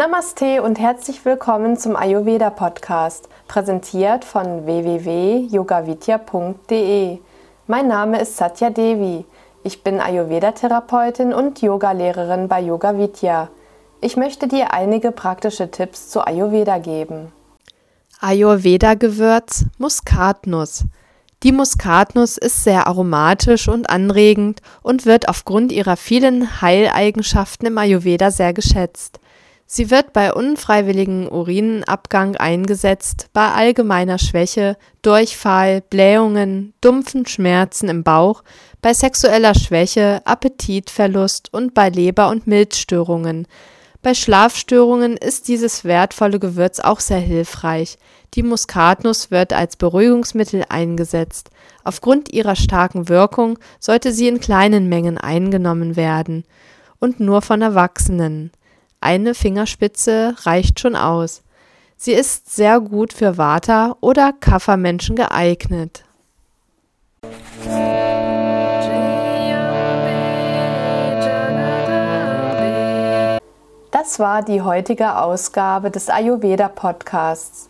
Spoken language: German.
Namaste und herzlich willkommen zum Ayurveda Podcast, präsentiert von www.yogavidya.de. Mein Name ist Satya Devi. Ich bin Ayurveda-Therapeutin und Yogalehrerin bei Yoga Vidya. Ich möchte dir einige praktische Tipps zu Ayurveda geben. Ayurveda-Gewürz Muskatnuss. Die Muskatnuss ist sehr aromatisch und anregend und wird aufgrund ihrer vielen Heileigenschaften im Ayurveda sehr geschätzt. Sie wird bei unfreiwilligem Urinabgang eingesetzt, bei allgemeiner Schwäche, Durchfall, Blähungen, dumpfen Schmerzen im Bauch, bei sexueller Schwäche, Appetitverlust und bei Leber- und Milzstörungen. Bei Schlafstörungen ist dieses wertvolle Gewürz auch sehr hilfreich. Die Muskatnuss wird als Beruhigungsmittel eingesetzt. Aufgrund ihrer starken Wirkung sollte sie in kleinen Mengen eingenommen werden und nur von Erwachsenen. Eine Fingerspitze reicht schon aus. Sie ist sehr gut für Vata- oder Kaffermenschen geeignet. Das war die heutige Ausgabe des Ayurveda Podcasts.